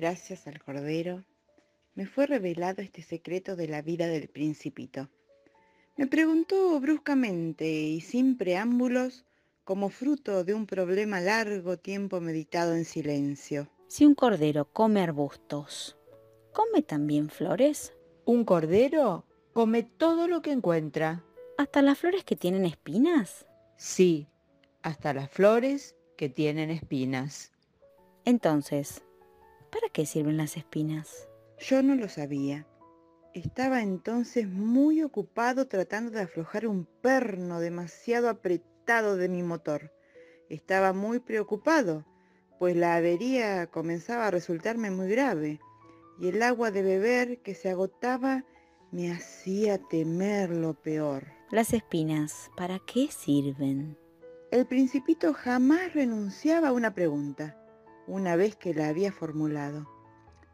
Gracias al Cordero, me fue revelado este secreto de la vida del principito. Me preguntó bruscamente y sin preámbulos, como fruto de un problema largo tiempo meditado en silencio. Si un cordero come arbustos, ¿come también flores? Un cordero come todo lo que encuentra. ¿Hasta las flores que tienen espinas? Sí, hasta las flores que tienen espinas. Entonces, ¿para qué sirven las espinas? Yo no lo sabía. Estaba entonces muy ocupado tratando de aflojar un perno demasiado apretado de mi motor. Estaba muy preocupado, pues la avería comenzaba a resultarme muy grave y el agua de beber que se agotaba me hacía temer lo peor. Las espinas, ¿para qué sirven? El principito jamás renunciaba a una pregunta una vez que la había formulado.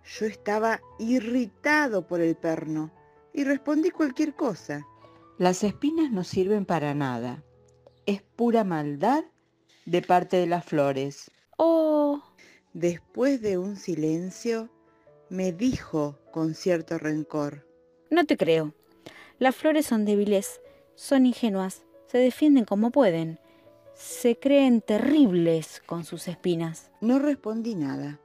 Yo estaba irritado por el perno y respondí cualquier cosa. Las espinas no sirven para nada. Es pura maldad de parte de las flores. Oh. Después de un silencio, me dijo con cierto rencor. No te creo. Las flores son débiles, son ingenuas, se defienden como pueden se creen terribles con sus espinas. No respondí nada.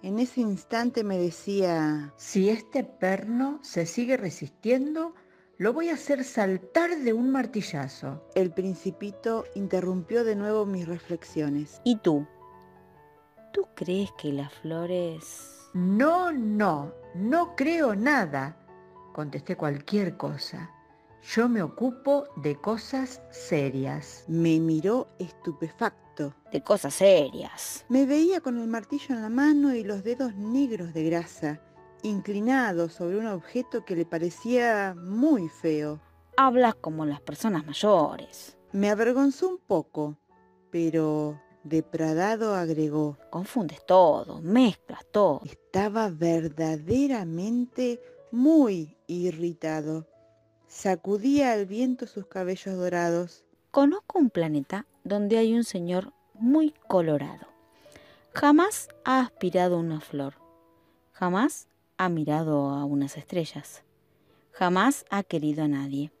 En ese instante me decía, si este perno se sigue resistiendo, lo voy a hacer saltar de un martillazo. El principito interrumpió de nuevo mis reflexiones. ¿Y tú? ¿Tú crees que las flores... No, no, no creo nada. Contesté cualquier cosa. Yo me ocupo de cosas serias. Me miró estupefacto. De cosas serias. Me veía con el martillo en la mano y los dedos negros de grasa, inclinados sobre un objeto que le parecía muy feo. Hablas como las personas mayores. Me avergonzó un poco, pero depradado agregó. Confundes todo, mezclas todo. Estaba verdaderamente muy irritado. Sacudía al viento sus cabellos dorados. Conozco un planeta donde hay un señor muy colorado. Jamás ha aspirado una flor. Jamás ha mirado a unas estrellas. Jamás ha querido a nadie.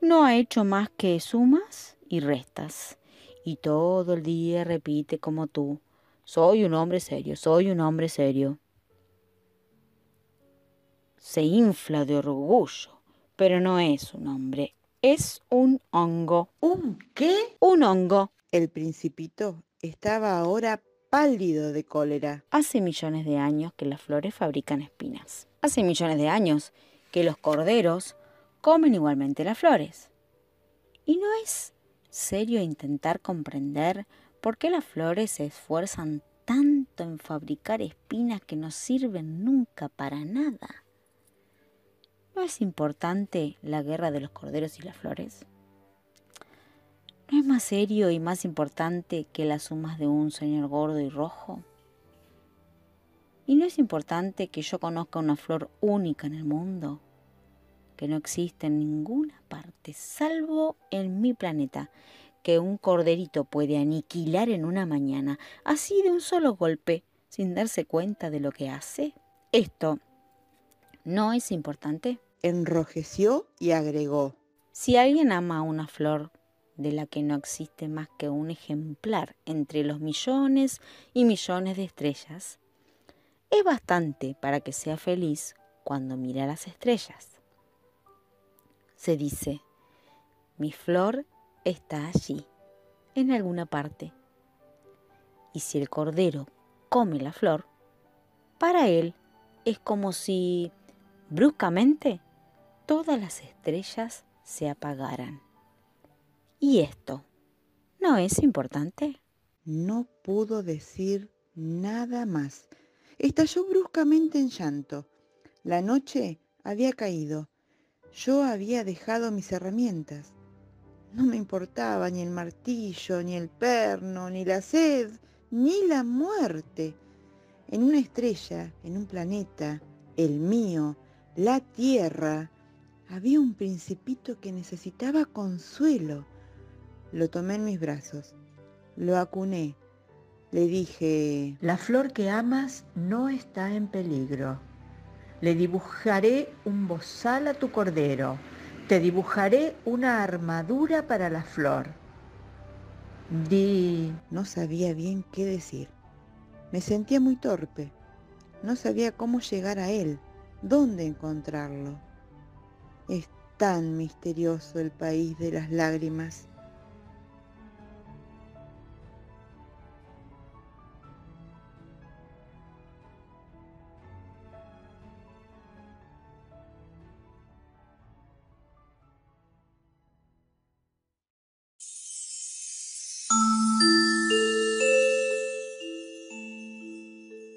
No ha hecho más que sumas y restas. Y todo el día repite como tú. Soy un hombre serio, soy un hombre serio. Se infla de orgullo pero no es un hombre, es un hongo. ¿Un qué? Un hongo. El principito estaba ahora pálido de cólera. Hace millones de años que las flores fabrican espinas. Hace millones de años que los corderos comen igualmente las flores. ¿Y no es serio intentar comprender por qué las flores se esfuerzan tanto en fabricar espinas que no sirven nunca para nada? ¿No es importante la guerra de los corderos y las flores? ¿No es más serio y más importante que las sumas de un señor gordo y rojo? ¿Y no es importante que yo conozca una flor única en el mundo, que no existe en ninguna parte, salvo en mi planeta, que un corderito puede aniquilar en una mañana, así de un solo golpe, sin darse cuenta de lo que hace? Esto ¿No es importante? Enrojeció y agregó. Si alguien ama una flor de la que no existe más que un ejemplar entre los millones y millones de estrellas, es bastante para que sea feliz cuando mira las estrellas. Se dice, mi flor está allí, en alguna parte. Y si el cordero come la flor, para él es como si bruscamente todas las estrellas se apagaran. ¿Y esto no es importante? No pudo decir nada más estalló bruscamente en llanto. La noche había caído. Yo había dejado mis herramientas. No me importaba ni el martillo, ni el perno, ni la sed, ni la muerte. En una estrella, en un planeta, el mío, la Tierra, había un principito que necesitaba consuelo. Lo tomé en mis brazos, lo acuné, le dije, La flor que amas no está en peligro. Le dibujaré un bozal a tu cordero. Te dibujaré una armadura para la flor. Di... No sabía bien qué decir. Me sentía muy torpe. No sabía cómo llegar a él, dónde encontrarlo. Es tan misterioso el país de las lágrimas.